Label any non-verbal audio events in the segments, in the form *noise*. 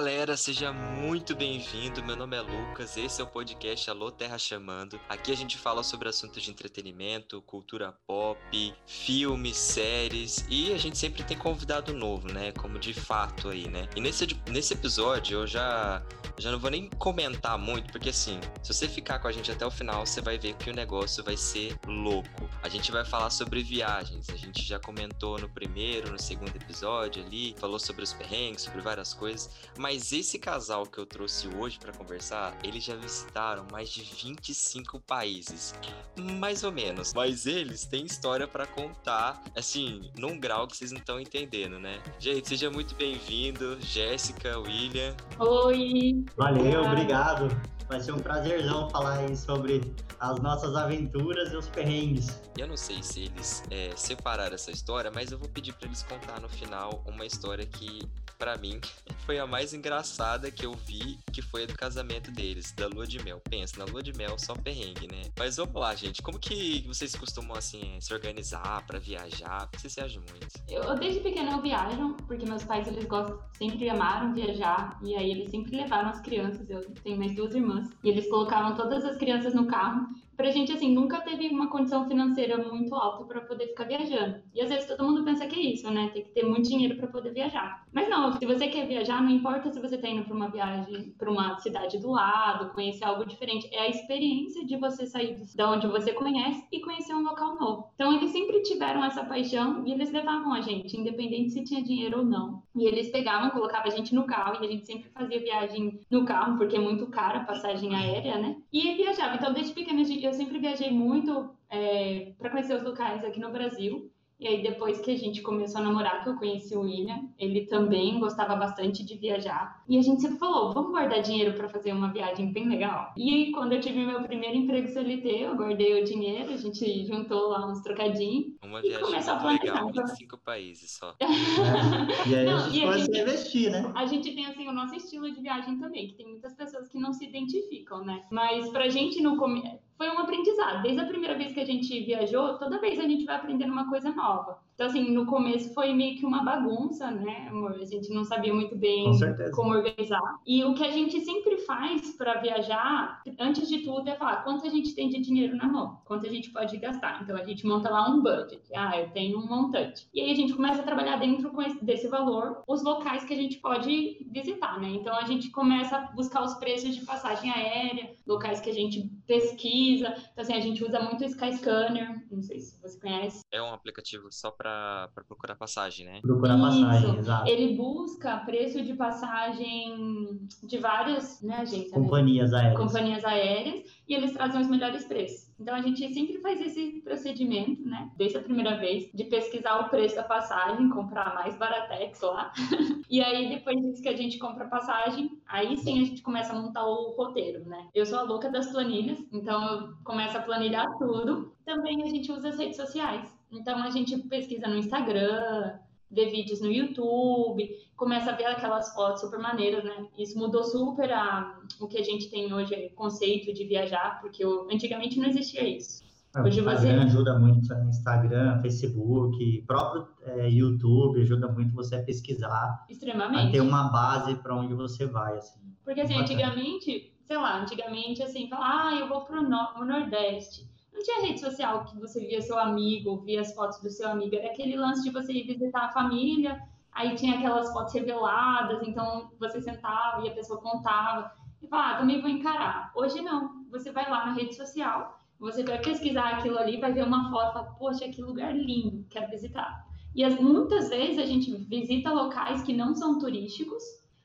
Galera, seja muito bem-vindo. Meu nome é Lucas, esse é o podcast Alô Terra Chamando. Aqui a gente fala sobre assuntos de entretenimento, cultura pop, filmes, séries e a gente sempre tem convidado novo, né? Como de fato aí, né? E nesse, nesse episódio eu já, já não vou nem comentar muito, porque assim, se você ficar com a gente até o final, você vai ver que o negócio vai ser louco. A gente vai falar sobre viagens, a gente já comentou no primeiro, no segundo episódio ali, falou sobre os perrengues, sobre várias coisas. Mas esse casal que eu trouxe hoje para conversar, eles já visitaram mais de 25 países. Mais ou menos. Mas eles têm história para contar, assim, num grau que vocês não estão entendendo, né? Gente, seja muito bem-vindo, Jéssica, William. Oi! Valeu, obrigado. Vai ser um prazerzão falar aí sobre as nossas aventuras e os perrengues. Eu não sei se eles é, separaram essa história, mas eu vou pedir para eles contar no final uma história que, para mim, foi a mais engraçada que eu vi, que foi a do casamento deles, da lua de mel. Pensa, na lua de mel só perrengue, né? Mas vamos lá, gente. Como que vocês costumam, assim, se organizar para viajar? O que vocês viajam muito? Eu, desde pequena, eu viajo, porque meus pais, eles gostam, sempre amaram viajar, e aí eles sempre levaram as crianças. Eu tenho mais duas irmãs e eles colocavam todas as crianças no carro. Pra gente, assim, nunca teve uma condição financeira muito alta para poder ficar viajando. E às vezes todo mundo pensa que é isso, né? Tem que ter muito dinheiro para poder viajar. Mas não, se você quer viajar, não importa se você tá indo para uma viagem para uma cidade do lado, conhecer algo diferente. É a experiência de você sair da onde você conhece e conhecer um local novo. Então eles sempre tiveram essa paixão e eles levavam a gente, independente se tinha dinheiro ou não. E eles pegavam, colocavam a gente no carro e a gente sempre fazia viagem no carro, porque é muito cara a passagem aérea, né? E viajava. Então, desde pequena, eu sempre viajei muito é, para conhecer os locais aqui no Brasil. E aí, depois que a gente começou a namorar, que eu conheci o William, ele também gostava bastante de viajar. E a gente sempre falou: vamos guardar dinheiro para fazer uma viagem bem legal. E aí, quando eu tive meu primeiro emprego CLT, eu guardei o dinheiro, a gente juntou lá uns trocadinhos. Uma viagem muito legal, 25 países só. *laughs* E aí, não, a gente pode gente, investir, né? A gente tem, assim, o nosso estilo de viagem também, que tem muitas pessoas que não se identificam, né? Mas pra gente no começo foi um aprendizado. Desde a primeira vez que a gente viajou, toda vez a gente vai aprendendo uma coisa nova. Então, assim, no começo foi meio que uma bagunça, né, amor? A gente não sabia muito bem Com como organizar. E o que a gente sempre faz para viajar, antes de tudo, é falar quanto a gente tem de dinheiro na mão, quanto a gente pode gastar. Então, a gente monta lá um budget. Ah, eu tenho um montante. E aí a gente começa a trabalhar dentro desse valor os locais que a gente pode visitar, né? Então, a gente começa a buscar os preços de passagem aérea, locais que a gente pesquisa. Então, assim, a gente usa muito o Skyscanner, não sei se você conhece. É um aplicativo só para procurar passagem, né? Procurar Isso. passagem, exato. Ele busca preço de passagem de várias né, agências. Né? Companhias né? aéreas. Companhias aéreas e eles trazem os melhores preços. Então a gente sempre faz esse procedimento, né? Desde a primeira vez, de pesquisar o preço da passagem, comprar mais baratex lá. *laughs* e aí, depois disso que a gente compra a passagem, aí sim a gente começa a montar o roteiro, né? Eu sou a louca das planilhas, então eu começo a planilhar tudo. Também a gente usa as redes sociais. Então a gente pesquisa no Instagram, vê vídeos no YouTube, começa a ver aquelas fotos super maneiras, né? Isso mudou super a, o que a gente tem hoje, conceito de viajar, porque eu, antigamente não existia isso. É, hoje o Instagram você... ajuda muito, Instagram, Facebook, próprio é, YouTube ajuda muito você a pesquisar. Extremamente. A ter uma base para onde você vai, assim. Porque assim, antigamente, sei lá, antigamente assim, falar, ah, eu vou no pro Nordeste não tinha rede social que você via seu amigo, via as fotos do seu amigo. Era aquele lance de você ir visitar a família, aí tinha aquelas fotos reveladas, então você sentava e a pessoa contava. E falava, ah, também vou encarar. Hoje não. Você vai lá na rede social, você vai pesquisar aquilo ali, vai ver uma foto fala, poxa, que lugar lindo, quero visitar. E as, muitas vezes a gente visita locais que não são turísticos,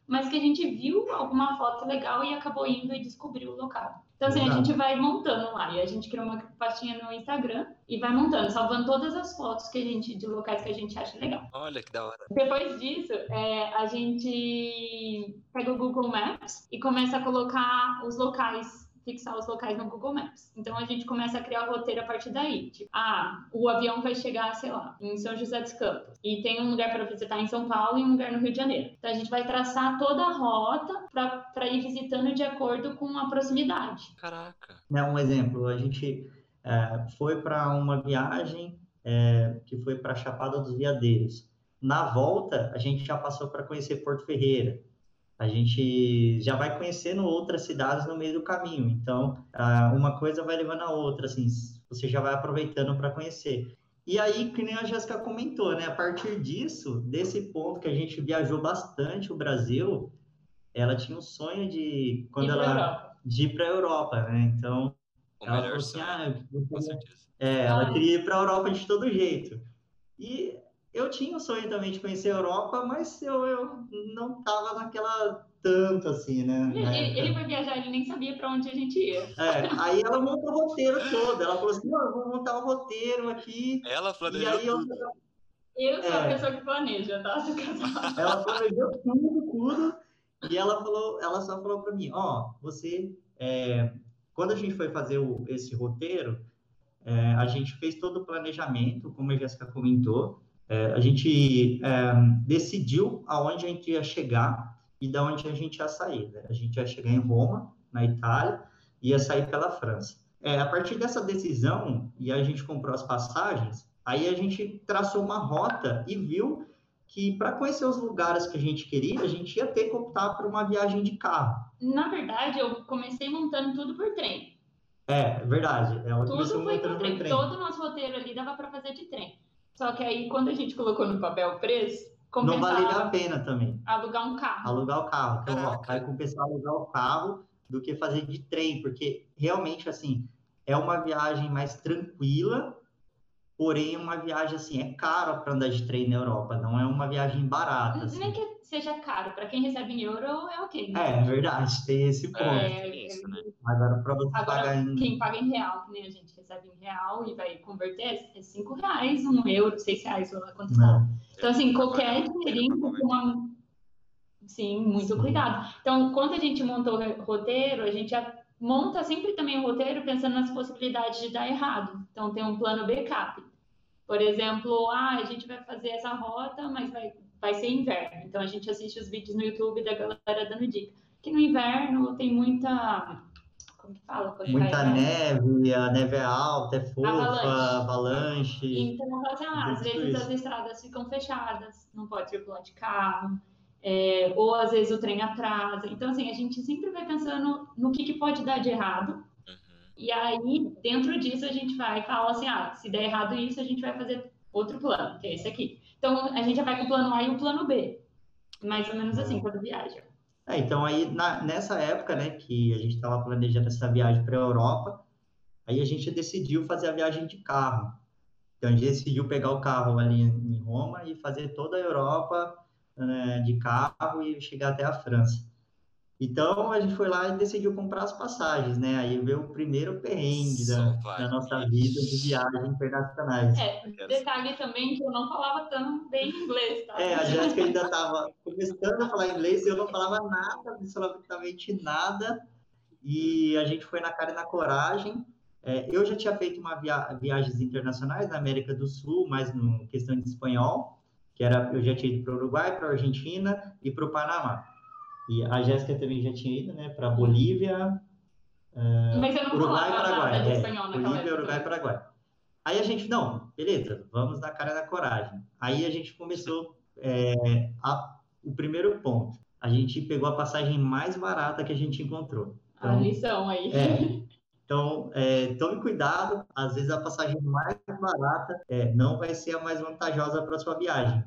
mas que a gente viu alguma foto legal e acabou indo e descobriu o local. Então, assim, a gente vai montando lá. E a gente criou uma pastinha no Instagram e vai montando, salvando todas as fotos que a gente, de locais que a gente acha legal. Olha que da hora. Depois disso, é, a gente pega o Google Maps e começa a colocar os locais fixar os locais no Google Maps. Então a gente começa a criar o roteiro a partir daí. Tipo, ah, o avião vai chegar, sei lá, em São José dos Campos e tem um lugar para visitar em São Paulo e um lugar no Rio de Janeiro. Então a gente vai traçar toda a rota para ir visitando de acordo com a proximidade. Caraca. É um exemplo. A gente é, foi para uma viagem é, que foi para Chapada dos Veadeiros. Na volta, a gente já passou para conhecer Porto Ferreira. A gente já vai conhecendo outras cidades no meio do caminho. Então, ah, uma coisa vai levando a outra, assim, você já vai aproveitando para conhecer. E aí, que nem a Jéssica comentou, né? A partir disso, desse ponto que a gente viajou bastante o Brasil, ela tinha um sonho de quando ela Europa. de ir para a Europa, né? Então, O ela melhor falou assim, sonho, ah, eu com certeza. é, ela queria ir para a Europa de todo jeito. E eu tinha o sonho também de conhecer a Europa, mas eu, eu não tava naquela tanto assim, né? Ele, ele foi viajar, ele nem sabia para onde a gente ia. É, aí ela montou o roteiro todo. Ela falou assim: eu vou montar o roteiro aqui. Ela E planejou aí eu. Eu sou a É. pessoa que planeja, tá? *laughs* Ela planejou tudo, tudo. E ela falou, ela só falou para mim, ó, você, é, quando a gente foi fazer o- esse roteiro, é, a gente fez todo o planejamento, como a Jéssica comentou, é, a gente é, decidiu aonde a gente ia chegar e da onde a gente ia sair. né? A gente ia chegar em Roma, na Itália, e ia sair pela França. É, a partir dessa decisão, e a gente comprou as passagens, aí a gente traçou uma rota e viu que para conhecer os lugares que a gente queria, a gente ia ter que optar por uma viagem de carro. Na verdade, eu comecei montando tudo por trem. É, é verdade. Ela Tudo foi por por trem. trem. Todo o nosso roteiro ali dava para fazer de trem. Só que aí, quando a gente colocou no papel o preço, Não valia a pena também alugar um carro. alugar o carro. Então, ó, vai compensar alugar o carro do que fazer de trem, porque realmente, assim, é uma viagem mais tranquila, porém, uma viagem, assim, é caro para andar de trem na Europa, não é uma viagem barata. Assim. Nem que seja caro, para quem recebe em euro é ok. né? É, é verdade, tem esse ponto. É, É, isso, né? Agora, para você Agora, pagar em. Quem paga em real, que nem a gente recebe em real e vai converter, é 5 reais, 1 um euro, 6 reais, sei lá quanto tá. Não. Então, assim, qualquer dinheirinho com uma. Sim, muito Sim. cuidado. Então, quando a gente montou o roteiro, a gente já monta sempre também o roteiro pensando nas possibilidades de dar errado. Então, tem um plano backup. Por exemplo, ah, a gente vai fazer essa rota, mas vai, vai ser inverno. Então, a gente assiste os vídeos no YouTube da galera dando dica. Que no inverno tem muita. Como que fala? Quando Muita cai neve? a neve é alta, é fofa, Avalanche. avalanche. Então, assim, ah, às vezes isso. as estradas ficam fechadas, não pode circular de carro, é, ou às vezes o trem atrasa. Então, assim, a gente sempre vai pensando no que, que pode dar de errado, Uhum. e aí, dentro disso, a gente vai e fala assim, ah, se der errado isso, a gente vai fazer outro plano, que é esse aqui. Então, a gente já vai com o plano A e o plano B. Mais ou menos assim, quando viaja. É, então aí na- nessa época, né, que a gente estava planejando essa viagem para a Europa, aí a gente decidiu fazer a viagem de carro. Então a gente decidiu pegar o carro ali em Roma e fazer toda a Europa né, de carro e chegar até a França. Então a gente foi lá e decidiu comprar as passagens, né? Aí veio o primeiro perrengue da, da nossa vida de viagens internacionais. É, detalhe também que eu não falava tão bem inglês, tá? É, a Jéssica ainda estava começando a falar inglês e eu não falava nada, absolutamente nada. E a gente foi na cara e na coragem. É, eu já tinha feito uma via viagens internacionais na América do Sul, mas no questão de espanhol, que era eu já tinha ido para o Uruguai, para a Argentina e para o Panamá. E a Jéssica também já tinha ido, né, para Bolívia, não Uruguai e Paraguai. É, Bolívia, época. Uruguai e Paraguai. Aí a gente, não, beleza, vamos na cara da coragem. Aí a gente começou é, a- o primeiro ponto. A gente pegou a passagem mais barata que a gente encontrou. A lição aí. É. Então, é, tome cuidado, às vezes a passagem mais barata é, não vai ser a mais vantajosa para sua viagem.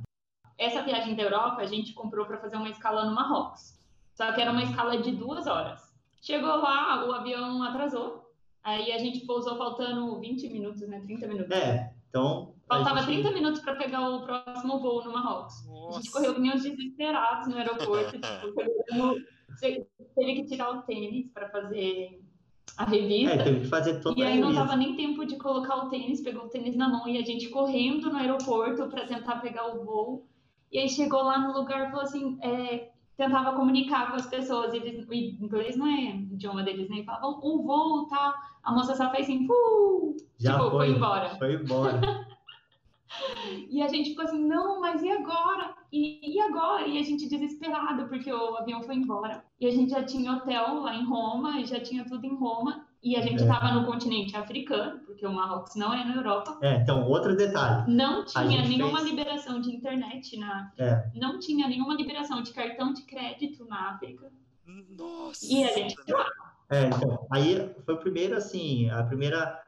Essa viagem da Europa, a gente comprou para fazer uma escala no Marrocos. Só que era uma escala de duas horas. Chegou lá, o avião atrasou. Aí a gente pousou faltando 20 minutos, né? 30 minutos. É, então... Faltava gente- 30 minutos para pegar o próximo voo no Marrocos. A gente correu que nem uns desesperados no aeroporto. tipo, pegando- *laughs* teve que tirar o tênis para fazer a revista. É, teve que fazer toda E a aí não dava nem tempo de colocar o tênis, pegou o tênis na mão e a gente correndo no aeroporto para tentar pegar o voo. E aí chegou lá no lugar e falou assim, é, tentava comunicar com as pessoas, eles, o inglês não é idioma deles, nem falavam o voo, tá? A moça só fez assim, "Uh", Já tipo, foi, foi embora. Foi embora. *laughs* E a gente ficou assim, não, mas e agora? E, e agora? E a gente desesperado, porque o avião foi embora. E a gente já tinha hotel lá em Roma, e já tinha tudo em Roma. E a gente estava é. no continente africano, porque o Marrocos não é na Europa. É, então, outro detalhe. Não tinha nenhuma fez... liberação de internet na África. É. Não tinha nenhuma liberação de cartão de crédito na África. Nossa! E a gente É, então, aí foi o primeiro, assim, a primeira,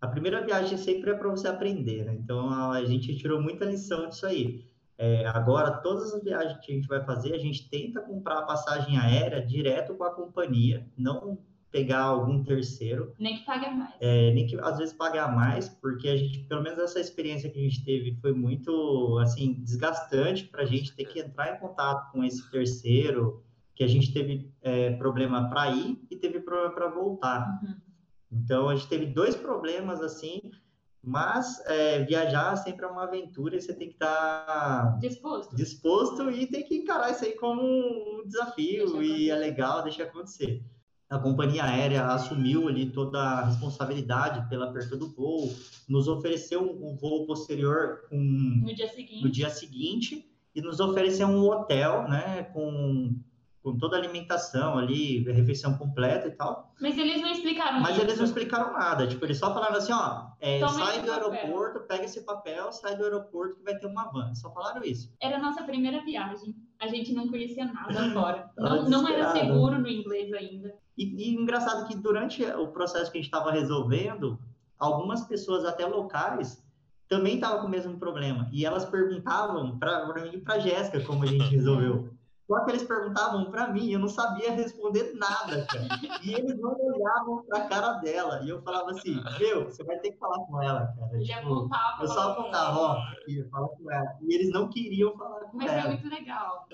a primeira viagem sempre é para você aprender, né? Então, a gente tirou muita lição disso aí. É, agora, todas as viagens que a gente vai fazer, a gente tenta comprar a passagem aérea direto com a companhia, não pegar algum terceiro. Nem que pague mais. É, nem que às vezes pagar mais, porque a gente, pelo menos essa experiência que a gente teve foi muito, assim, desgastante para a gente ter que entrar em contato com esse terceiro, que a gente teve é, problema para ir e teve problema para voltar. Uhum. Então, a gente teve dois problemas, assim, mas é, viajar sempre é uma aventura e você tem que estar tá disposto. disposto e tem que encarar isso aí como um desafio e é legal, deixa acontecer a companhia aérea assumiu ali toda a responsabilidade pela abertura do voo, nos ofereceu um voo posterior um, no, dia seguinte. no dia seguinte e nos ofereceu um hotel, né, com, com toda a alimentação ali, refeição completa e tal. Mas eles não explicaram Mas isso. eles não explicaram nada, tipo, eles só falaram assim, ó, é, sai do aeroporto, pega esse papel, sai do aeroporto que vai ter uma van. Só falaram isso. Era a nossa primeira viagem. A gente não conhecia nada *laughs* fora. Não, não era seguro no inglês ainda. E, e engraçado que durante o processo que a gente estava resolvendo, algumas pessoas até locais também estavam com o mesmo problema. E elas perguntavam para mim e para Jéssica como a gente *laughs* resolveu. Só que eles perguntavam para mim, eu não sabia responder nada, cara. E eles não olhavam para a cara dela. E eu falava assim, meu, você vai ter que falar com ela, cara. Ele tipo, apontava. Eu só apontava, ó, fala com ela. E eles não queriam falar com Mas ela. Mas é muito legal.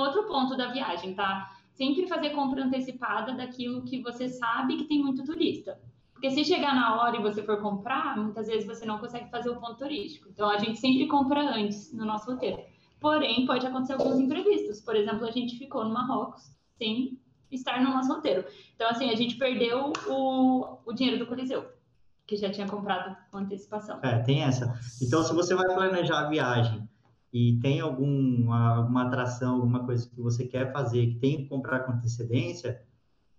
Outro ponto da viagem, tá? sempre fazer compra antecipada daquilo que você sabe que tem muito turista. Porque se chegar na hora e você for comprar, muitas vezes você não consegue fazer o ponto turístico. Então a gente sempre compra antes no nosso roteiro. Porém, pode acontecer alguns imprevistos. Por exemplo, a gente ficou no Marrocos sem estar no nosso roteiro. Então, assim, a gente perdeu o, o dinheiro do Coliseu, que já tinha comprado com antecipação. É, tem essa. Então, se você vai planejar a viagem e tem algum, alguma atração, alguma coisa que você quer fazer, que tem que comprar com antecedência,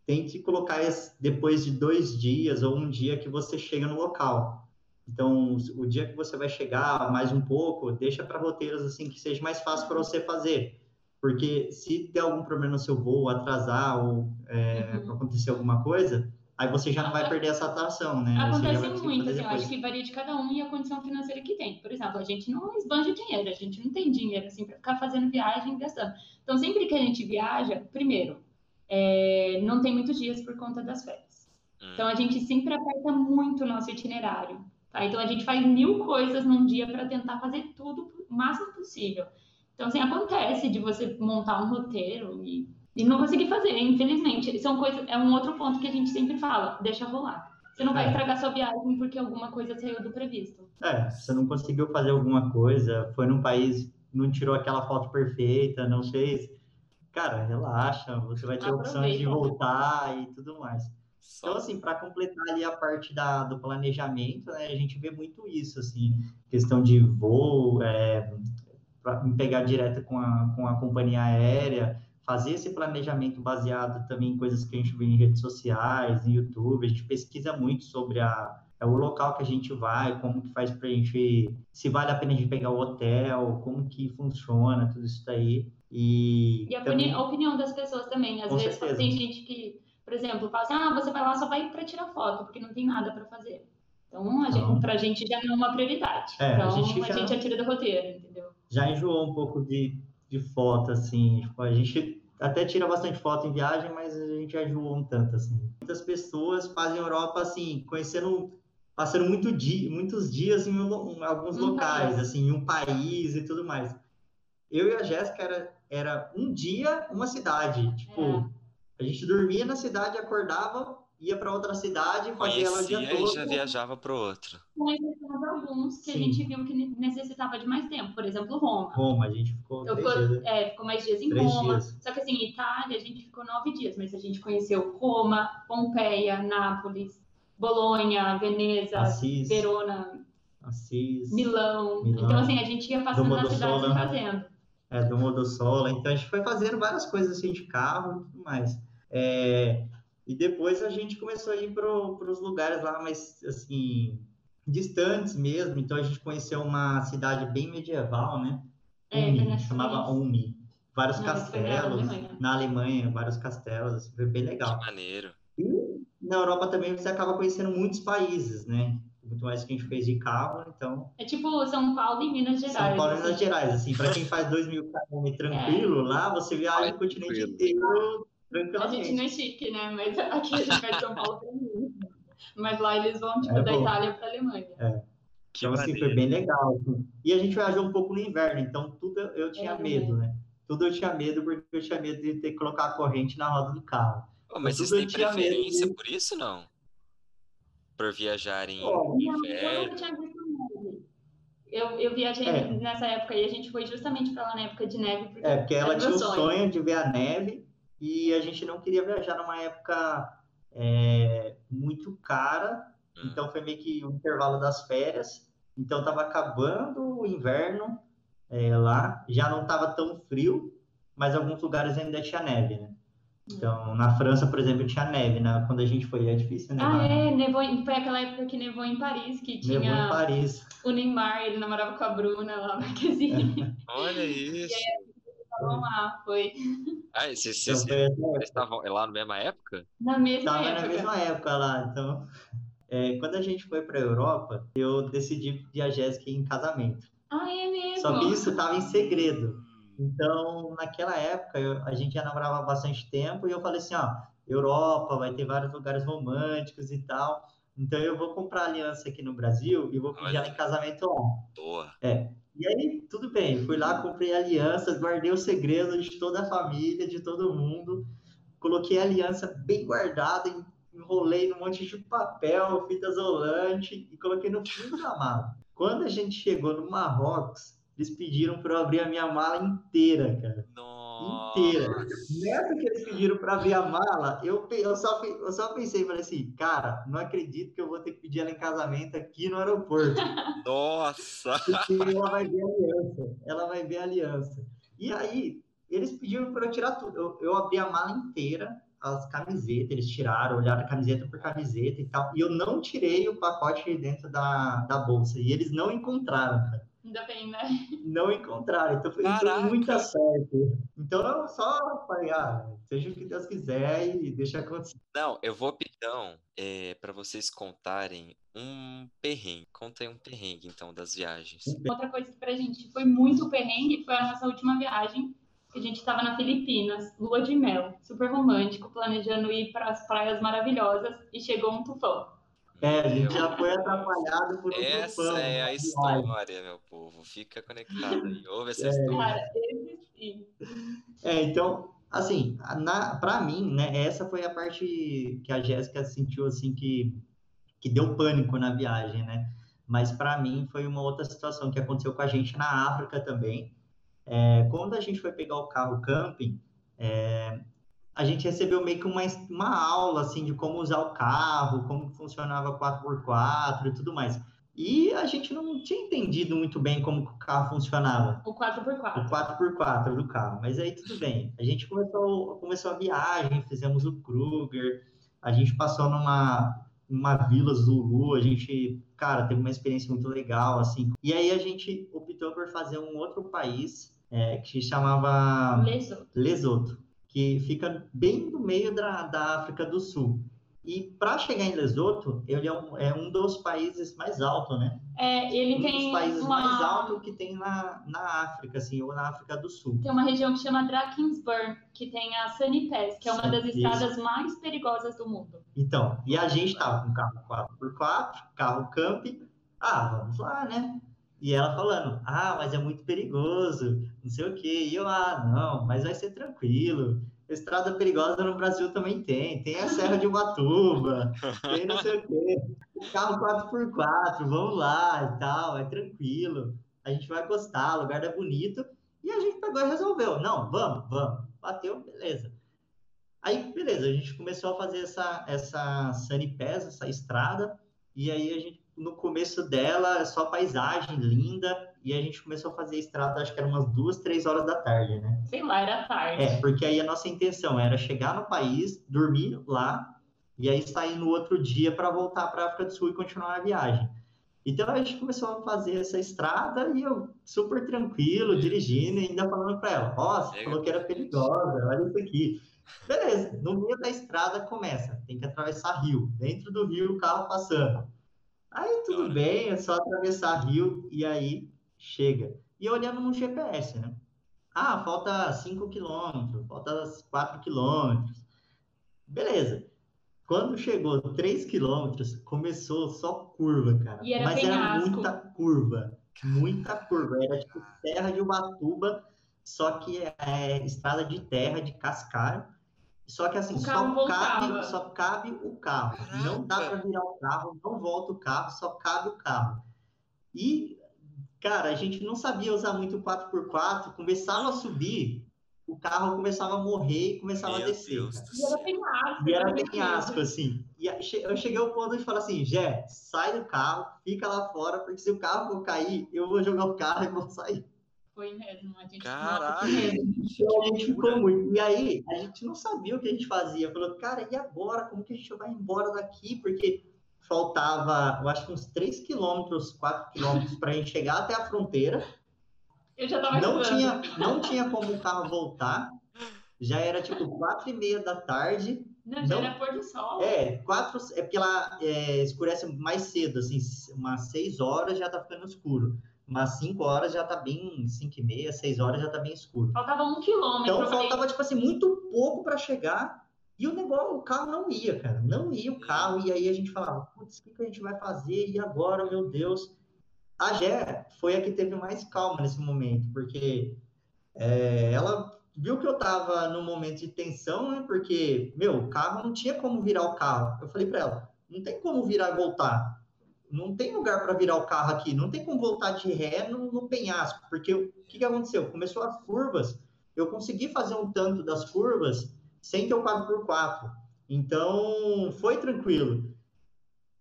tem que colocar depois de dois dias ou um dia que você chega no local. Então, o dia que você vai chegar, mais um pouco, deixa para roteiros assim que seja mais fácil para você fazer. Porque se der algum problema no seu voo, atrasar ou é, uhum. acontecer alguma coisa, aí você já não vai perder essa atração, né? Acontece muito, assim, eu acho que varia de cada um e a condição financeira que tem. Por exemplo, a gente não esbanja dinheiro, a gente não tem dinheiro, assim, para ficar fazendo viagem e gastando. Então, sempre que a gente viaja, primeiro, é, não tem muitos dias por conta das férias. Hum. Então, a gente sempre aperta muito o nosso itinerário. Tá? Então, a gente faz mil coisas num dia para tentar fazer tudo o máximo possível. Então, assim, acontece de você montar um roteiro e e não consegui fazer, infelizmente. São coisas, é um outro ponto que a gente sempre fala, deixa rolar. Você não vai é. estragar sua viagem porque alguma coisa saiu do previsto. É, você não conseguiu fazer alguma coisa, foi num país, não tirou aquela foto perfeita, não fez. Cara, relaxa, você vai ter a opção de voltar e tudo mais. Então, assim, para completar ali a parte da, do planejamento, né, a gente vê muito isso, assim, questão de voo, é, para pegar direto com a, com a companhia aérea, fazer esse planejamento baseado também em coisas que a gente vê em redes sociais, em YouTube, a gente pesquisa muito sobre a, é o local que a gente vai, como que faz para a gente, se vale a pena a gente pegar o hotel, como que funciona, tudo isso daí. E, e a, também, a opinião das pessoas também, às vezes certeza. tem gente que, por exemplo, fala assim, ah, você vai lá só vai para tirar foto, porque não tem nada para fazer. Então, a gente, pra gente já não é uma prioridade. É, então, a gente, já, a gente atira do roteiro, entendeu? Já enjoou um pouco de de foto, assim. Tipo, a gente até tira bastante foto em viagem, mas a gente ajudou um tanto, assim. Muitas pessoas fazem Europa, assim, conhecendo, passando muito dia, muitos dias em, um, em alguns um locais, país. assim, em um país e tudo mais. Eu e a Jéssica era, era um dia, uma cidade. Tipo, é. A gente dormia na cidade, acordava, ia para outra cidade, fazia ela o dia todo. e já viajava para outro. Mas alguns que Sim. a gente viu que necessitava de mais tempo, por exemplo, Roma. Roma, a gente ficou então, três dias. É, ficou mais dias em três Roma. Dias. Só que assim, em Itália a gente ficou nove dias, mas a gente conheceu Roma, Pompeia, Nápoles, Bolonha, Veneza, Assis. Verona, Assis, Milão. Milão. Então assim, a gente ia passando nas cidades e fazendo. É, do Modossola. Então a gente foi fazendo várias coisas assim de carro e tudo mais. É, E depois a gente começou a ir para os lugares lá mais, assim, distantes mesmo. Então a gente conheceu uma cidade bem medieval, né? É, Umi, chamava. Umi. Vários Não, foi na castelos. Alemanha. Na Alemanha, vários castelos. assim, Foi bem Que legal. maneiro. E na Europa também você acaba conhecendo muitos países, né? Muito mais que a gente fez de carro, então. É tipo São Paulo e Minas Gerais. São Paulo e assim. Minas Gerais, assim, para quem faz dois mil km *laughs* tranquilo, lá você viaja Vai o continente tranquilo. inteiro A gente não é chique, né? Mas aqui a gente vai de São Paulo pra Minas. Mas lá eles vão, tipo, É da bom. Itália pra Alemanha. Que Então, assim, maneiro. foi bem legal. assim. E a gente viajou um pouco no inverno, então tudo eu tinha É, medo, né? Tudo eu tinha medo porque eu tinha medo de ter que colocar a corrente na roda do carro. Ô, mas tudo vocês têm preferência de- por isso, não? Por viajarem Olha, em inverno? Eu, eu viajei É. nessa época e a gente foi justamente pra lá na época de neve. Porque É, porque ela tinha o sonho de ver a neve e a gente não queria viajar numa época é, muito cara, Hum. então foi meio que o intervalo das férias. Então tava acabando o inverno é, lá, já não tava tão frio, mas alguns lugares ainda tinha neve, né? Então, na França, por exemplo, tinha neve, né? Quando a gente foi, é difícil Ah, nevar. né? é, nevou, foi aquela época que nevou em Paris, que Nevou em tinha Paris. o Neymar, ele namorava com a Bruna lá, Marquezine. *laughs* Olha isso. Estavam lá, foi Ah, vocês, Então, vocês, vocês estavam lá na mesma época? na mesma Tava época. na mesma época lá, então. é, quando a gente foi para a Europa, eu decidi pedir a Jéssica em casamento. Ah, é mesmo? Só que isso estava em segredo. Então, naquela época, eu- a gente já namorava há bastante tempo e eu falei assim, ó, Europa, vai ter vários lugares românticos e tal. Então, eu vou comprar aliança aqui no Brasil e vou pedir Olha. ela em casamento lá. Boa. E aí, tudo bem, fui lá, comprei alianças, guardei o segredo de toda a família, de todo mundo, coloquei a aliança bem guardada, en- enrolei num monte de papel, fita isolante e coloquei no fundo da mala. Quando a gente chegou no Marrocos, eles pediram para eu abrir a minha mala inteira, cara. Nossa. Inteira. Nessa que eles pediram para abrir a mala, eu, eu, só, eu só pensei, falei assim, cara, não acredito que eu vou ter que pedir ela em casamento aqui no aeroporto. *laughs* Nossa. Porque ela vai ver a aliança. Ela vai ver a aliança. E aí, eles pediram para eu tirar tudo. Eu, eu abri a mala inteira, as camisetas, eles tiraram, olharam camiseta por camiseta e tal. E eu não tirei o pacote de dentro da, da bolsa. E eles não encontraram, cara. Ainda bem, né? Não encontraram. Então foi, Caraca. muita sorte. Então eu só falei, ah, seja o que Deus quiser e deixa acontecer. Não, eu vou pedir então é, para vocês contarem um perrengue. Contem um perrengue então das viagens. Outra coisa que pra gente foi muito perrengue foi a nossa última viagem, que a gente estava na Filipinas, lua de mel, super romântico, planejando ir para as praias maravilhosas e chegou um tufão. É, a gente já foi atrapalhado por um Essa é a viagem. história, meu povo. Fica conectado aí. Ouve essa história. Cara, esse sim. É, então, assim, na, pra mim, né, essa foi a parte que a Jéssica sentiu, assim, que, que deu pânico na viagem, né? Mas pra mim foi uma outra situação que aconteceu com a gente na África também. É, quando a gente foi pegar o carro camping, é, a gente recebeu meio que uma, uma aula, assim, de como usar o carro, como funcionava 4x4 e tudo mais. E a gente não tinha entendido muito bem como o carro funcionava O 4x4. o 4x4 do carro, mas aí tudo bem. A gente começou, começou a viagem, fizemos o Kruger, a gente passou numa, numa vila Zulu, a gente, cara, teve uma experiência muito legal, assim. E aí a gente optou por fazer um outro país, é, que se chamava Leso. Lesoto, que fica bem no meio da, da África do Sul. E para chegar em Lesoto, ele é um, é um dos países mais altos, né? É, ele um tem dos países uma, mais altos que tem na, na África, assim, ou na África do Sul. tem uma região que chama Drakensberg, que tem a Sunny Pass, que é uma das Isso. estradas mais perigosas do mundo. Então, e a gente tava com carro 4x4, carro camping. Ah, vamos lá, né? E ela falando, ah, mas é muito perigoso, não sei o quê. E eu, ah, não, mas vai ser tranquilo. Estrada perigosa no Brasil também tem. Tem a Serra de Ubatuba, tem não sei o quê. Carro 4x4, vamos lá e tal, é tranquilo. A gente vai gostar, o lugar é bonito. E a gente pegou e resolveu. Não, vamos, vamos. Bateu, beleza. Aí, beleza, a gente começou a fazer essa, essa Sunny Pass, essa estrada, e aí a gente, no começo dela, só paisagem linda, e a gente começou a fazer a estrada, acho que era umas duas, três horas da tarde, né? Sei lá, era tarde. É, porque aí a nossa intenção era chegar no país, dormir lá, e aí sair no outro dia para voltar para a África do Sul e continuar a viagem. Então a gente começou a fazer essa estrada e eu super tranquilo, dirigindo e ainda falando para ela: Ó, você falou que era perigosa, olha isso aqui. Beleza, no meio da estrada começa, tem que atravessar rio. Dentro do rio, o carro passando. Aí tudo bem, é só atravessar rio e aí chega. E olhando no GPS, né? Ah, falta 5 quilômetros, falta 4 quilômetros. Beleza. Quando chegou 3 quilômetros, começou só curva, cara. Era Mas penhasco. era muita curva. Muita curva. Era tipo Serra de Ubatuba, só que é estrada de terra, de cascalho. Só que assim, só cabe, só cabe o carro. Não dá Caraca. para virar o carro, não volta o carro, só cabe o carro. E, cara, a gente não sabia usar muito o 4x4, começava a subir, o carro começava a morrer e começava Meu a descer. E era penhasco. E era penhasco, assim. E eu cheguei ao ponto de falar assim, Jé, sai do carro, fica lá fora, porque se o carro for cair, eu vou jogar o carro e vou sair. Foi mesmo. A gente, Caraca. Então a gente ficou muito. E aí, a gente não sabia o que a gente fazia. Falou, cara, e agora? Como que a gente vai embora daqui? Porque faltava, eu acho que uns 3 quilômetros, 4 quilômetros para a gente chegar até a fronteira. Eu já tava Não tinha, não tinha como o carro voltar. Já era tipo 4 e meia da tarde. Não, já não- era pôr do sol. É, quatro, é porque ela é, escurece mais cedo, assim, umas 6 horas já tá ficando escuro. Umas 5 horas já tá bem, 5 e meia, 6 horas já tá bem escuro. Faltava um quilômetro. Então faltava, tipo assim, muito pouco para chegar e o negócio, o carro não ia, cara. Não ia o carro. E aí a gente falava, putz, o que, que a gente vai fazer? E agora, meu Deus? A Gé foi a que teve mais calma nesse momento, porque é, ela viu que eu tava num momento de tensão, né? Porque, meu, o carro não tinha como virar o carro. Eu falei para ela, não tem como virar e voltar. Não tem lugar para virar o carro aqui. Não tem como voltar de ré no, no penhasco. Porque o que, que aconteceu? Começou as curvas. Eu consegui fazer um tanto das curvas sem ter o 4x4. Então, foi tranquilo.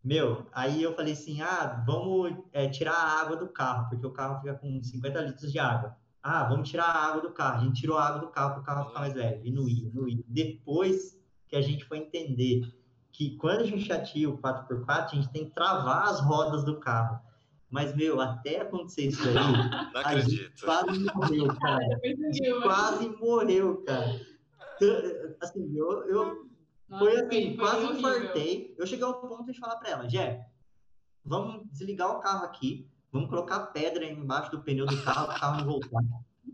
Meu, aí eu falei assim, ah, vamos é, tirar a água do carro, porque o carro fica com 50 litros de água. Ah, vamos tirar a água do carro. A gente tirou a água do carro para o carro ficar mais leve. E não ia, não. Depois que a gente foi entender que quando a gente tinha o 4x4, a gente tem que travar as rodas do carro. Mas, meu, até acontecer isso aí, Não *laughs* a gente acredito. quase morreu, *laughs* cara. Rio, Quase morreu, cara. Assim, eu, eu Nossa, foi assim, quase horrível. infartei. Eu cheguei ao ponto de falar pra ela, Jé, vamos desligar o carro aqui, vamos colocar pedra embaixo do pneu do carro, para o carro não voltar.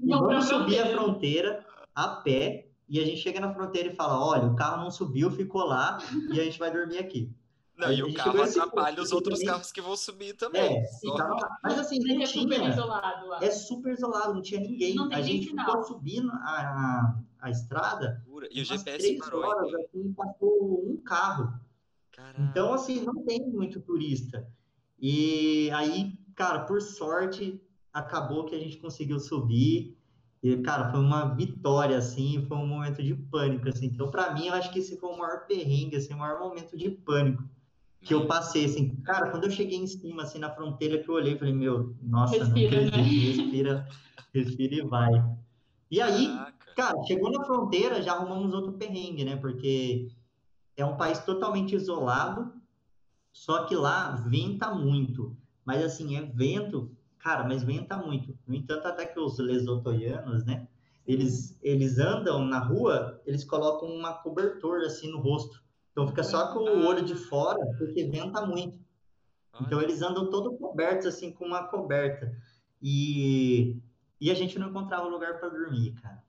E Vamos subir a fronteira a pé, e a gente chega na fronteira e fala, olha, o carro não subiu, ficou lá, e a gente vai dormir aqui. Não, e o carro atrapalha os outros também- carros que vão subir também. É, ficava lá. Mas assim, não é super tinha... isolado lá. É super isolado, não tinha ninguém. Não tem a gente sinal. ficou subindo a, a, a estrada. E o GPS três parou. horas, então. assim, passou um carro. Caraca. Então, assim, não tem muito turista. E aí, cara, por sorte, acabou que a gente conseguiu subir. E, cara, foi uma vitória, assim, foi um momento de pânico, assim. Então, para mim, eu acho que esse foi o maior perrengue, assim, o maior momento de pânico que eu passei, assim. Cara, quando eu cheguei em cima, assim, na fronteira, que eu olhei, falei, meu, nossa, Respira, não né? respira, respira e vai. E aí. Cara, chegou na fronteira, já arrumamos outro perrengue, né? Porque é um país totalmente isolado, só que lá venta muito. Mas assim, é vento, cara, mas venta muito. No entanto, até que os lesotoianos, né? Eles, eles andam na rua, eles colocam uma cobertor assim no rosto. Então fica só com o olho de fora, porque venta muito. Então eles andam todos cobertos assim com uma coberta. E, e a gente não encontrava lugar para dormir, cara.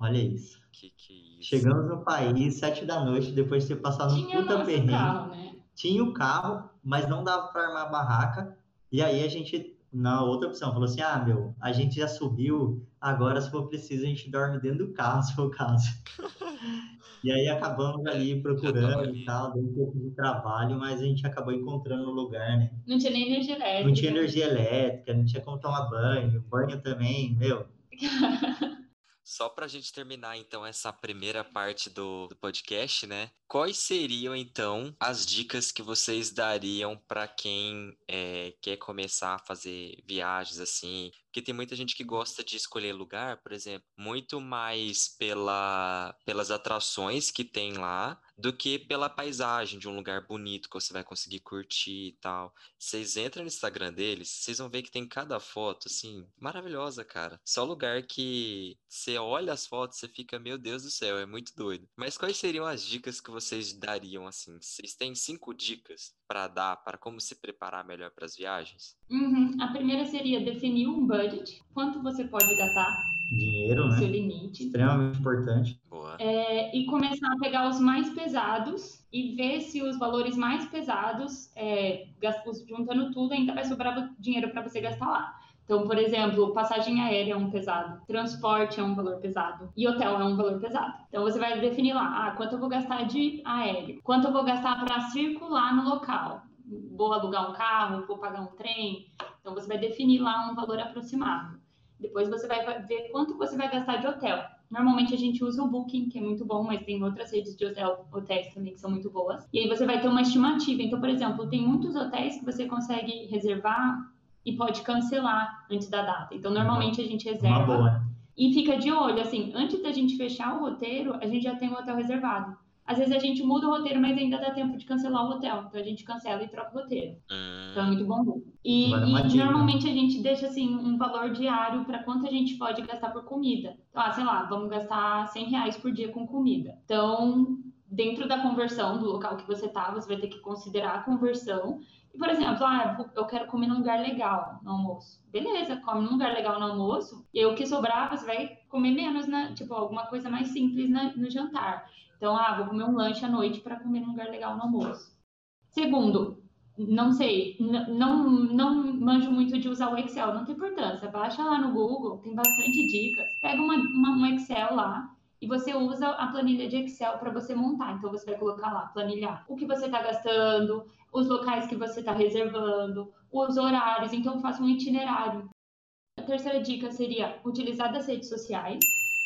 Olha isso. que que é isso? Chegamos no país, sete da noite, depois de ter passado um Tinha puta nosso perrengue. carro, né? Tinha o carro, mas não dava para armar a barraca. E aí a gente, na outra opção, falou assim: ah, meu, a gente já subiu, agora se for preciso a gente dorme dentro do carro, *laughs* se for o caso. E aí acabamos ali procurando ali. e tal, deu um pouco de trabalho, mas a gente acabou encontrando o lugar, né? Não tinha nem energia elétrica. Não tinha energia elétrica, não tinha como tomar banho, banho também, meu. *laughs* Só para a gente terminar, então, essa primeira parte do, do podcast, né? Quais seriam, então, as dicas que vocês dariam para quem é, quer começar a fazer viagens assim? Porque tem muita gente que gosta de escolher lugar, por exemplo, muito mais pela, pelas atrações que tem lá do que pela paisagem de um lugar bonito que você vai conseguir curtir e tal. Vocês entram no Instagram deles, vocês vão ver que tem cada foto, assim, maravilhosa, cara. Só lugar que você olha as fotos, você fica, meu Deus do céu, é muito doido. Mas quais seriam as dicas que vocês dariam, assim? Vocês têm cinco dicas para dar para como se preparar melhor para as viagens? Uhum. A primeira seria definir um budget, quanto você pode gastar dinheiro, né? Seu limite. Extremamente importante. Boa. É, e começar a pegar os mais pesados e ver se os valores mais pesados, é, juntando tudo, ainda vai sobrar dinheiro para você gastar lá. Então, por exemplo, passagem aérea é um pesado, transporte é um valor pesado e hotel é um valor pesado. Então, você vai definir lá, ah, quanto eu vou gastar de aéreo, quanto eu vou gastar para circular no local. Vou alugar um carro, vou pagar um trem. Então, você vai definir lá um valor aproximado. Depois você vai ver quanto você vai gastar de hotel. Normalmente a gente usa o Booking, que é muito bom, mas tem outras redes de hotel, hotéis também que são muito boas. E aí você vai ter uma estimativa. Então, por exemplo, tem muitos hotéis que você consegue reservar e pode cancelar antes da data. Então, normalmente a gente reserva e fica de olho, assim, antes da gente fechar o roteiro, a gente já tem o hotel reservado. Às vezes a gente muda o roteiro, mas ainda dá tempo de cancelar o hotel. Então a gente cancela e troca o roteiro. Hum. Então é muito bom. E, e normalmente a gente deixa assim um valor diário para quanto a gente pode gastar por comida. Então, ah, sei lá, vamos gastar 100 reais por dia com comida. Então, dentro da conversão do local que você tá, você vai ter que considerar a conversão. E, por exemplo, ah, eu quero comer num lugar legal no almoço. Beleza, come num lugar legal no almoço. E aí o que sobrar, você vai comer menos, né? Tipo, alguma coisa mais simples na, no jantar. Então, ah, vou comer um lanche à noite para comer num lugar legal no almoço. Segundo, não sei, não, não manjo muito de usar o Excel, não tem importância. Baixa lá no Google, tem bastante dicas. Pega uma, uma, um Excel lá e você usa a planilha de Excel para você montar. Então, você vai colocar lá, planilhar o que você está gastando, os locais que você está reservando, os horários. Então, faça um itinerário. A terceira dica seria utilizar das redes sociais.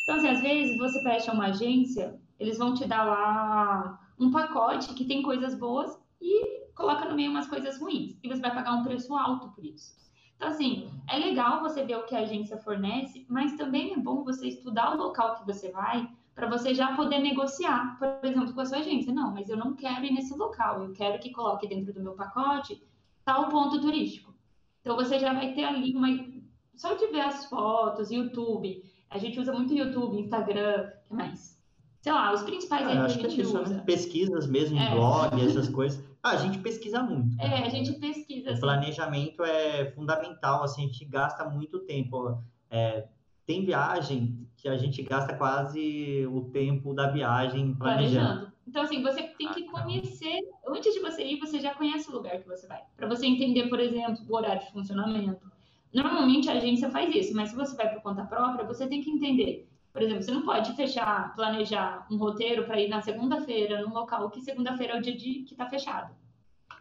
Então, assim, às vezes você fecha uma agência eles vão te dar lá um pacote que tem coisas boas e coloca no meio umas coisas ruins. E você vai pagar um preço alto por isso. Então, assim, é legal você ver o que a agência fornece, mas também é bom você estudar o local que você vai para você já poder negociar, por exemplo, com a sua agência. Não, mas eu não quero ir nesse local, eu quero que coloque dentro do meu pacote tal ponto turístico. Então, você já vai ter ali uma. Só de ver as fotos, YouTube. A gente usa muito YouTube, Instagram, o que mais? Sei lá, os principais ah, acho que, a gente usa. Né? Pesquisas mesmo, é. blog, essas coisas. Ah, a gente pesquisa muito. Cara. É, a gente pesquisa. O assim. planejamento é fundamental, assim, a gente gasta muito tempo. É, tem viagem que a gente gasta quase o tempo da viagem planejando. planejando. Então, assim, você tem que ah, conhecer, antes de você ir, você já conhece o lugar que você vai. Para você entender, por exemplo, o horário de funcionamento. Normalmente a agência faz isso, mas se você vai por conta própria, você tem que entender por exemplo, você não pode fechar, planejar um roteiro para ir na segunda-feira num local que segunda-feira é o dia de, que está fechado.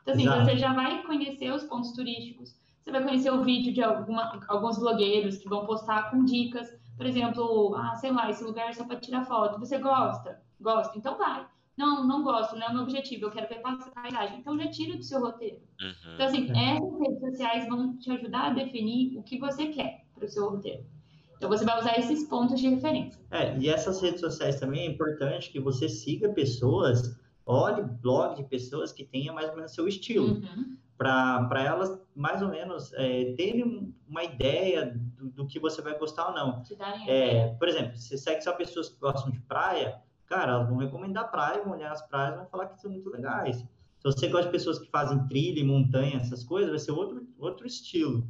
Então, assim, Exato. você já vai conhecer os pontos turísticos, você vai conhecer o vídeo de alguma, alguns blogueiros que vão postar com dicas. Por exemplo, ah, sei lá, esse lugar é só para tirar foto. Você gosta? Gosta? Então vai. Não, não gosto, não é o meu objetivo, eu quero ver paisagem. Então já tira do seu roteiro. Uhum. Então, assim, essas redes sociais vão te ajudar a definir o que você quer para o seu roteiro. Então você vai usar esses pontos de referência. É, e essas redes sociais também é importante que você siga pessoas, olhe blog de pessoas que tenham mais ou menos seu estilo. Uhum. Para elas, mais ou menos, é, terem uma ideia do, do, que você vai gostar ou não. É, por exemplo, se segue só pessoas que gostam de praia, cara, elas vão recomendar praia, vão olhar as praias e vão falar que são muito legais. Se você gosta de pessoas que fazem trilha, montanha, essas coisas, vai ser outro, outro estilo.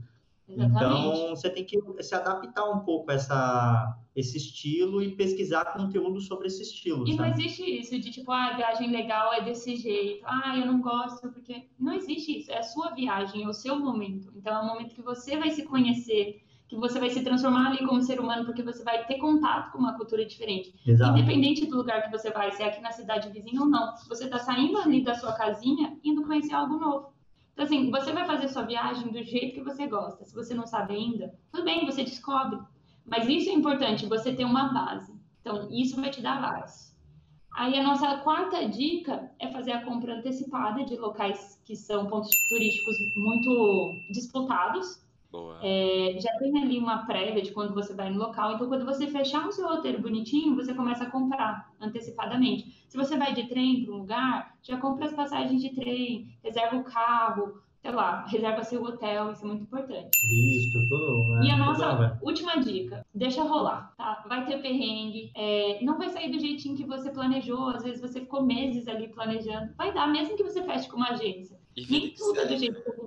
Exatamente. Então, você tem que se adaptar um pouco a essa, esse estilo e pesquisar conteúdo sobre esse estilo. E sabe? não existe isso de tipo, ah, a viagem legal é desse jeito, ah, eu não gosto, porque. Não existe isso. É a sua viagem, é o seu momento. Então, é o momento que você vai se conhecer, que você vai se transformar ali como ser humano, porque você vai ter contato com uma cultura diferente. Exato. Independente do lugar que você vai, se é aqui na cidade vizinha ou não. Você está saindo ali da sua casinha, indo conhecer algo novo. Então, assim, você vai fazer sua viagem do jeito que você gosta. Se você não sabe ainda, tudo bem, você descobre. Mas isso é importante, você ter uma base. Então, isso vai te dar base. Aí, a nossa quarta dica é fazer a compra antecipada de locais que são pontos turísticos muito disputados. É, já tem ali uma prévia de quando você vai no local, então quando você fechar o seu roteiro bonitinho, você começa a comprar antecipadamente. Se você vai de trem para um lugar, já compra as passagens de trem, reserva o carro, sei lá, reserva seu hotel, isso é muito importante. Visto, tudo. É, e a nossa tudo, última dica, deixa rolar, tá? Vai ter perrengue, é, não vai sair do jeitinho que você planejou, às vezes você ficou meses ali planejando, vai dar, mesmo que você feche com uma agência. Nem tudo é do jeito que você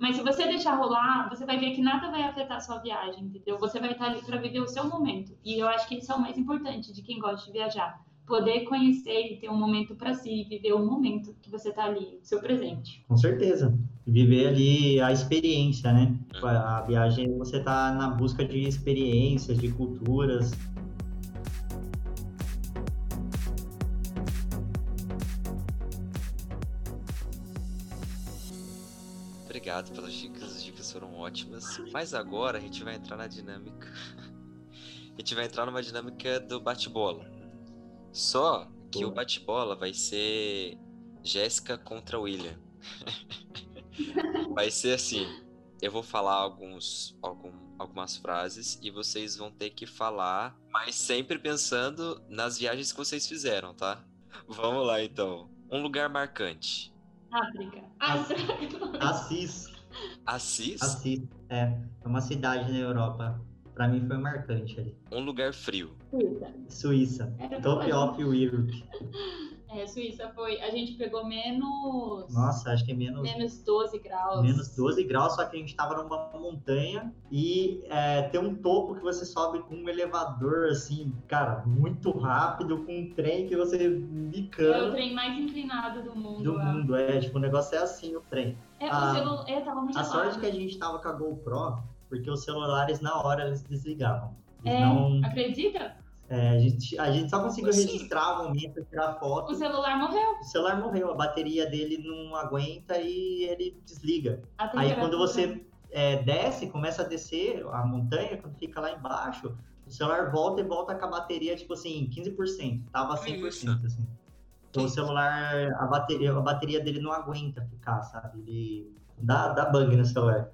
mas se você deixar rolar, você vai ver que nada vai afetar a sua viagem, entendeu? Você vai estar ali para viver o seu momento. E eu acho que isso é o mais importante de quem gosta de viajar. Poder conhecer e ter um momento para si, viver o momento que você está ali, o seu presente. Com certeza. Viver ali a experiência, né? A viagem, você está na busca de experiências, de culturas, obrigado pelas dicas, as dicas foram ótimas. Mas agora a gente vai entrar na dinâmica. a gente vai entrar numa dinâmica do bate-bola. Só que Boa. o bate-bola vai ser Jéssica contra William. vai ser assim: eu vou falar alguns, algum, algumas frases e vocês vão ter que falar, mas sempre pensando nas viagens que vocês fizeram, tá? Vamos lá então. Um lugar marcante. África. Assis. Assis? Assis, é. É uma cidade na Europa. Pra mim foi marcante ali. Um lugar frio. Suíça. Suíça. Top of Europe. É, Suíça foi. A gente pegou menos. Nossa, acho que é menos. Menos 12 graus. Menos 12 graus, só que a gente tava numa montanha e é, tem um topo que você sobe com um elevador, assim, cara, muito rápido, com um trem que você bicando. É o trem mais inclinado do mundo. Do é. mundo, é. Tipo, o negócio é assim, o trem. É, a, o celular. É, tava muito A sorte que a gente tava com a GoPro, porque os celulares na hora eles desligavam. Eles é, não... acredita? É, a, gente, a gente só conseguiu Sim. registrar o momento, tirar foto. O celular morreu. O celular morreu, a bateria dele não aguenta e ele desliga. Aí quando você é, desce, começa a descer a montanha, quando fica lá embaixo, o celular volta e volta com a bateria, tipo assim, 15%. Tava 100%, assim. Então o celular, a bateria, a bateria dele não aguenta ficar, sabe? Ele dá, dá bug no celular.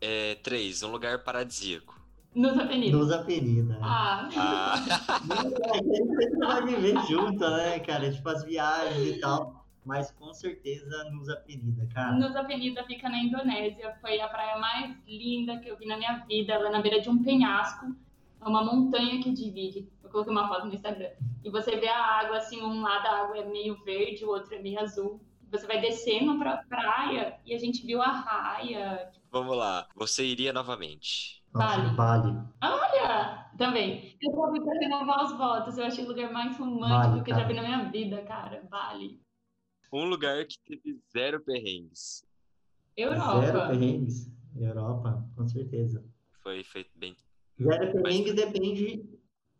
É, três, um lugar paradisíaco. Nos Apenidas. Nos Apenidas. Ah. ah. *laughs* a gente sempre vai viver junto, né, cara? Tipo, as viagens e tal. Mas com certeza nos Apenida, cara. Nos Apenida fica na Indonésia. Foi a praia mais linda que eu vi na minha vida. Ela é na beira de um penhasco. É uma montanha que divide. Eu coloquei uma foto no Instagram. E você vê a água, assim, um lado da água é meio verde, o outro é meio azul. Você vai descendo pra praia e a gente viu a raia. Vamos lá. Você iria novamente? Nossa, vale. Olha! Também. Eu só fui pra renovar os votos. Eu achei o lugar mais romântico vale, que eu já vi na minha vida, cara. Vale. Um lugar que teve zero perrengues. Europa. Zero perrengues. Europa, com certeza. Foi feito bem. Zero perrengues Mas... depende.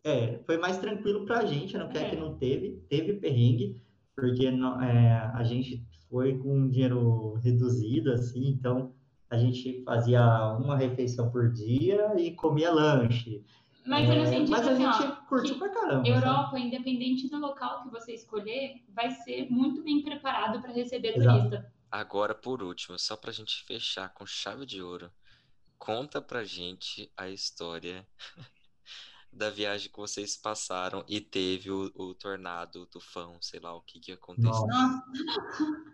É, foi mais tranquilo pra gente, não quer é. que não teve. Teve perrengue, porque não, é, a gente foi com dinheiro reduzido, assim, então a gente fazia uma refeição por dia e comia lanche. Mas, é, mas a assim, gente ó, curtiu pra caramba. Europa, sabe? independente do local que você escolher, vai ser muito bem preparado para receber Exato. turista. Agora, por último, só pra gente fechar com chave de ouro, conta pra gente a história *laughs* da viagem que vocês passaram e teve o, o tornado, o tufão, sei lá o que que aconteceu. Nossa. *laughs*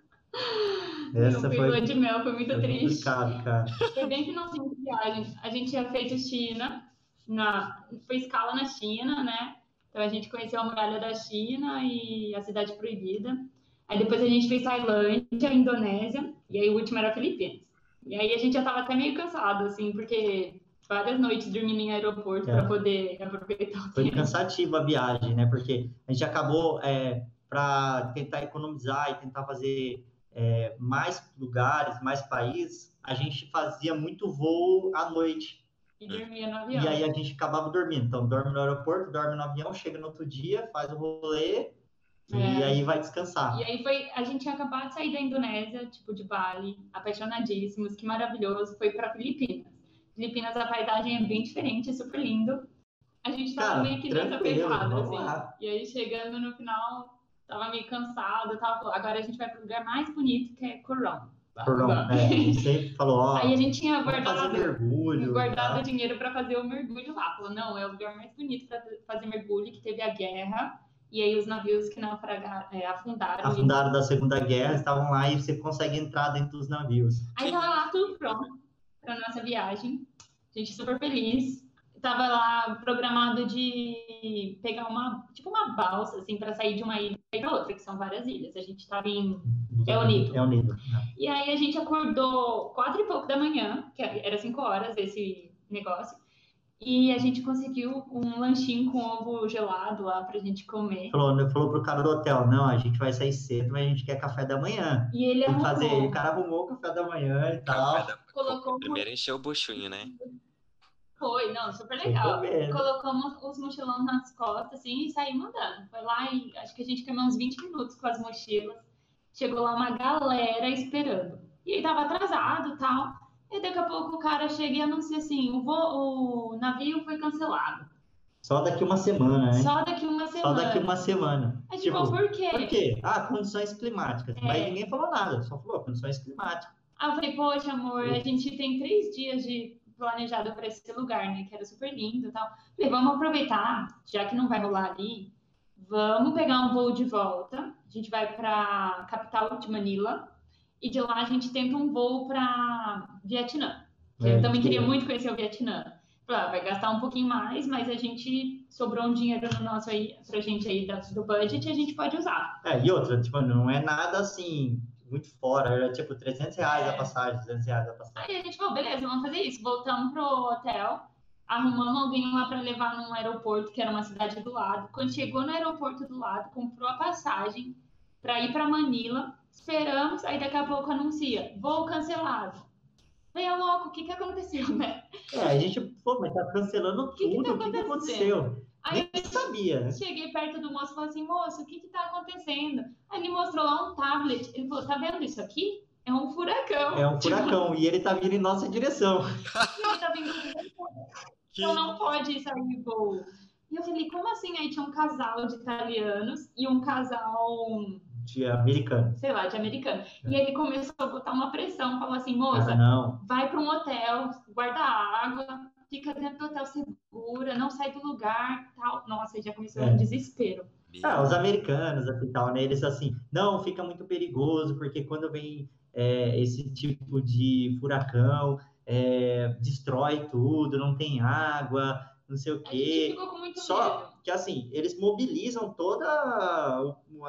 Essa foi, lua de mel, foi muito foi triste. Cara. Foi bem finalzinho de viagem. A gente tinha feito China, na, foi escala na China, né? Então a gente conheceu a muralha da China e a cidade proibida. Aí depois a gente fez Tailândia, Indonésia, e aí o último era Filipinas. E aí a gente já tava até meio cansado, assim, porque várias noites dormindo em aeroporto é. para poder aproveitar o Foi cansativa a viagem, né? Porque a gente acabou, é, para tentar economizar e tentar fazer é, mais lugares, mais países, a gente fazia muito voo à noite. E dormia no avião. E aí a gente acabava dormindo. Então, dorme no aeroporto, dorme no avião, chega no outro dia, faz o rolê é. e aí vai descansar. E aí foi, a gente tinha acabado de sair da Indonésia, tipo de Bali, apaixonadíssimos, que maravilhoso, foi para Filipinas. Filipinas a paisagem é bem diferente, super lindo. A gente tava Cara, meio que nessa pegada, assim. Lá. E aí chegando no final, tava meio cansado, tava, agora a gente vai pro lugar mais bonito que é Coron. Por não, é, a gente sempre falou, ó, Aí a gente tinha guardado, mergulho. guardado tá? dinheiro para fazer o mergulho lá. Falou, não, é o lugar mais bonito para fazer mergulho, que teve a guerra. E aí os navios que naufragaram, é, afundaram. Afundaram da Segunda Guerra, estavam lá e você consegue entrar dentro dos navios. Aí tava lá tudo pronto para nossa viagem. A gente super feliz. Tava lá programado de pegar uma, tipo uma balsa, assim, para sair de uma ilha para outra, que são várias ilhas. A gente tava em É o Nido. É o Nido. né? E aí a gente acordou quatro e pouco da manhã, que era cinco horas esse negócio, e a gente conseguiu um lanchinho com ovo gelado lá pra gente comer. Falou, falou pro cara do hotel, não, a gente vai sair cedo, mas a gente quer café da manhã. E ele arrumou, fazer, o cara arrumou o café da manhã e tal. Da- colocou Primeiro encheu o buchinho, né? Foi, não, super legal. Colocamos os mochilão nas costas, assim, e saímos andando. Foi lá e acho que a gente caminhou uns 20 minutos com as mochilas. Chegou lá uma galera esperando. E aí tava atrasado e tal. E daqui a pouco o cara chega e anuncia assim, o, voo, o navio foi cancelado. Só daqui uma semana, né? Só daqui uma Só semana. daqui uma semana. Aí, tipo, por quê? Por quê? Ah, condições climáticas. É. Mas ninguém falou nada, só falou condições climáticas. Aí eu falei, poxa, amor, a gente tem três dias de planejado para esse lugar, né? Que era super lindo e tal. Falei, vamos aproveitar, já que não vai rolar ali, vamos pegar um voo de volta. A gente vai para capital de Manila e de lá a gente tenta um voo para Vietnã. Que É, eu também que- queria muito conhecer o Vietnã. Falei, ah, vai gastar um pouquinho mais, mas a gente sobrou um dinheiro no nosso aí, pra gente aí do budget e a gente pode usar. É, e outra, tipo, não é nada assim, muito fora. Era tipo 300 reais a É. passagem, 200 reais a passagem. Aí a gente falou, beleza, vamos fazer isso. Voltamos pro hotel, arrumamos alguém lá para levar num aeroporto, que era uma cidade do lado. Quando chegou no aeroporto do lado, comprou a passagem para ir para Manila, esperamos, aí daqui a pouco anuncia, voo cancelado. Veio louco, o que que aconteceu, né? É, a gente, pô, mas tá cancelando que tudo. tá o que, que acontecendo? aconteceu? Aí Nem sabia, né? cheguei perto do moço e falei assim, moço, o que que tá acontecendo? Aí ele mostrou lá um tablet, ele falou, tá vendo isso aqui? É um furacão. É um furacão e ele tá vindo em nossa direção. *laughs* Ele tá vindo Que- Então não pode sair voo. E eu falei, como assim? Aí tinha um casal de italianos e um casal, De americano. sei lá, de americano. E É. ele começou a botar uma pressão, falou assim, Ah, moça, não. vai para um hotel, guarda água, fica dentro do hotel segura, não sai do lugar, tal. Nossa, já começou É. um desespero. Ah, os americanos assim, tal, né? Eles assim, não, fica muito perigoso, porque quando vem é, esse tipo de furacão, é, destrói tudo, não tem água, não sei o A gente quê. ficou com muito medo. Só que assim, eles mobilizam toda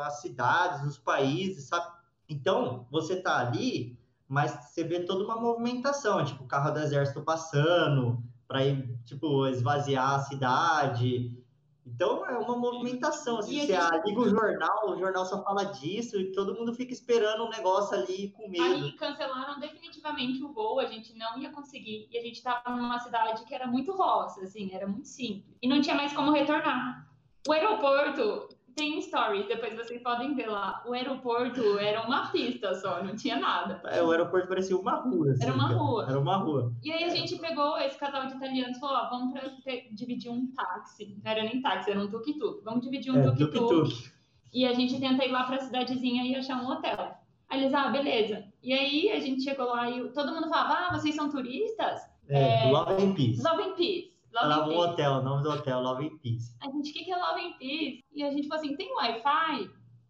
as cidades, os países, sabe? Então, você tá ali, mas você vê toda uma movimentação, tipo, o carro do exército passando para ir, tipo, esvaziar a cidade. Então, é uma movimentação, assim, E você gente- liga o jornal, o jornal só fala disso e todo mundo fica esperando um negócio ali com medo. Aí cancelaram definitivamente o voo, a gente não ia conseguir. E a gente estava numa cidade que era muito roça, assim, era muito simples. E não tinha mais como retornar. O aeroporto tem stories, depois vocês podem ver lá. O aeroporto era uma pista só, não tinha nada. É, o aeroporto parecia uma rua. assim, Era uma rua. Era uma rua. E aí a gente pegou esse casal de italianos e falou: ó, vamos pra, pe- dividir um táxi. Não era nem táxi, era um tuk-tuk. Vamos dividir um É, tuk-tuk. tuk-tuk. E a gente tenta ir lá pra cidadezinha e achar um hotel. Aí eles, ah, beleza. E aí a gente chegou lá e todo mundo falava, ah, vocês são turistas? É, É, Love and Peace. Love and Peace. Love um hotel, o nome do hotel, Love and Peace. A gente, o que, que é Love and Peace? E a gente falou assim, tem Wi-Fi?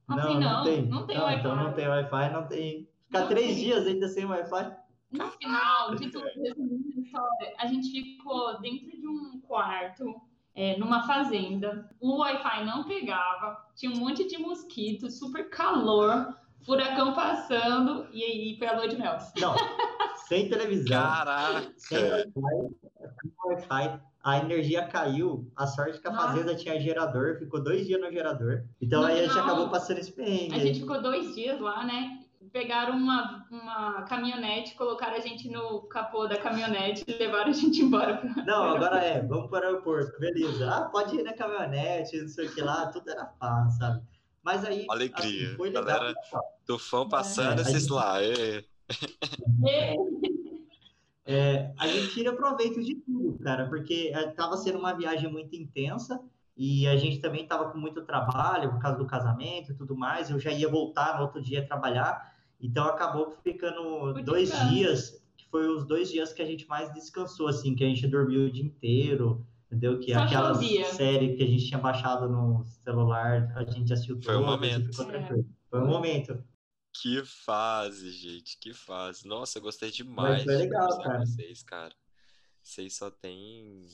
Eu Não, falei, não, tem. não tem Não, Wi-Fi. Então não tem Wi-Fi, não tem. Ficar Não três tem. dias ainda sem Wi-Fi. No final de tudo, *laughs* resumindo a história, a gente ficou dentro de um quarto, é, numa fazenda. O Wi-Fi não pegava, tinha um monte de mosquito, super calor, furacão passando, e aí foi a lua de mel. Não, *laughs* sem televisão, Caraca! sem Wi-Fi, sem Wi-Fi. A energia caiu. A sorte que a Nossa. fazenda tinha gerador, ficou dois dias no gerador. Então No aí a gente final, acabou passando esse perrengue. A gente ficou dois dias lá, né? Pegaram uma, uma caminhonete, colocaram a gente no capô da caminhonete e levaram a gente embora. pra- Não, agora é, vamos para o aeroporto, beleza. Ah, pode ir na caminhonete, não sei o que lá, tudo era paz, sabe? Mas aí. Alegria. assim, foi legal. Galera- Tufão passando, É, esses aí- lá. é. É, a gente tira proveito de tudo, cara, porque estava sendo uma viagem muito intensa e a gente também estava com muito trabalho por causa do casamento e tudo mais. Eu já ia voltar no outro dia trabalhar. Então acabou ficando Por dois dias, que foi os dois dias que a gente mais descansou, assim, que a gente dormiu o dia inteiro, entendeu? Que Só aquela série que a gente tinha baixado no celular, a gente assistiu Foi um momento. É. Foi um momento. Que fase, gente, que fase. Nossa, eu gostei demais foi de legal, com cara. vocês, cara. Vocês só têm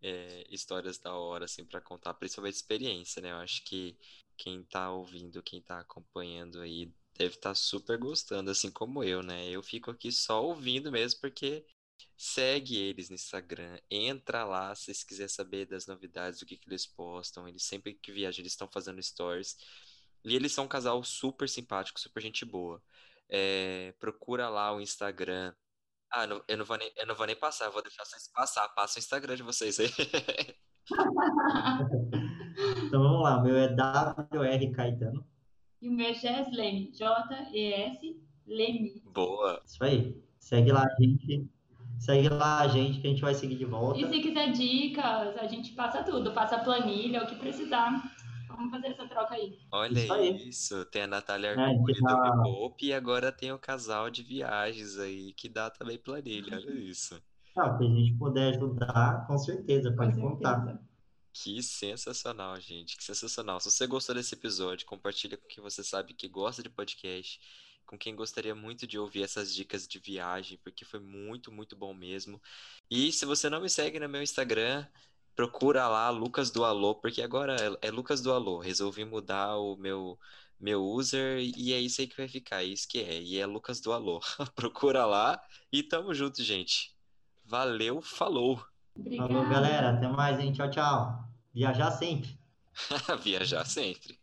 é, histórias da hora, assim, pra contar, principalmente experiência, né? Eu acho que quem tá ouvindo, quem tá acompanhando aí, deve estar super gostando, assim como eu, né? Eu fico aqui só ouvindo mesmo, porque segue eles no Instagram, entra lá se vocês quiserem saber das novidades, do que que eles postam. Eles sempre que viajam, eles estão fazendo stories. E eles são um casal super simpático, super gente boa. É, procura lá o Instagram. Ah, não- eu não vou nem, eu não vou nem passar, eu vou deixar vocês passar. Passa o Instagram de vocês aí. *laughs* Então vamos lá, o meu é WR Caetano. E o meu é Jess Leme, J-E-S Leme. Boa. Isso aí. Segue lá a gente. Segue lá a gente que a gente vai seguir de volta. E se quiser dicas, a gente passa tudo, passa planilha, o que precisar. Vamos fazer essa troca aí. Olha Isso aí. isso. Tem a Natália É, Arcuri do tá- Me Poupe e agora tem o casal de viagens aí que dá também planilha. Olha *laughs* isso. Ah, se a gente puder ajudar, com certeza, pode Com contar. certeza. Que sensacional, gente. Que sensacional. Se você gostou desse episódio, compartilha com quem você sabe que gosta de podcast, com quem gostaria muito de ouvir essas dicas de viagem, porque foi muito, muito bom mesmo. E se você não me segue no meu Instagram, procura lá Lucas do Alô, porque agora é, é Lucas do Alô. Resolvi mudar o meu meu user e é isso aí que vai ficar, é isso que é. E é Lucas do Alô. *laughs* Procura lá e tamo junto, gente. Valeu, falou. Obrigada. Falou, galera. Até mais, hein? Tchau, tchau. Viajar sempre. *laughs* Viajar sempre.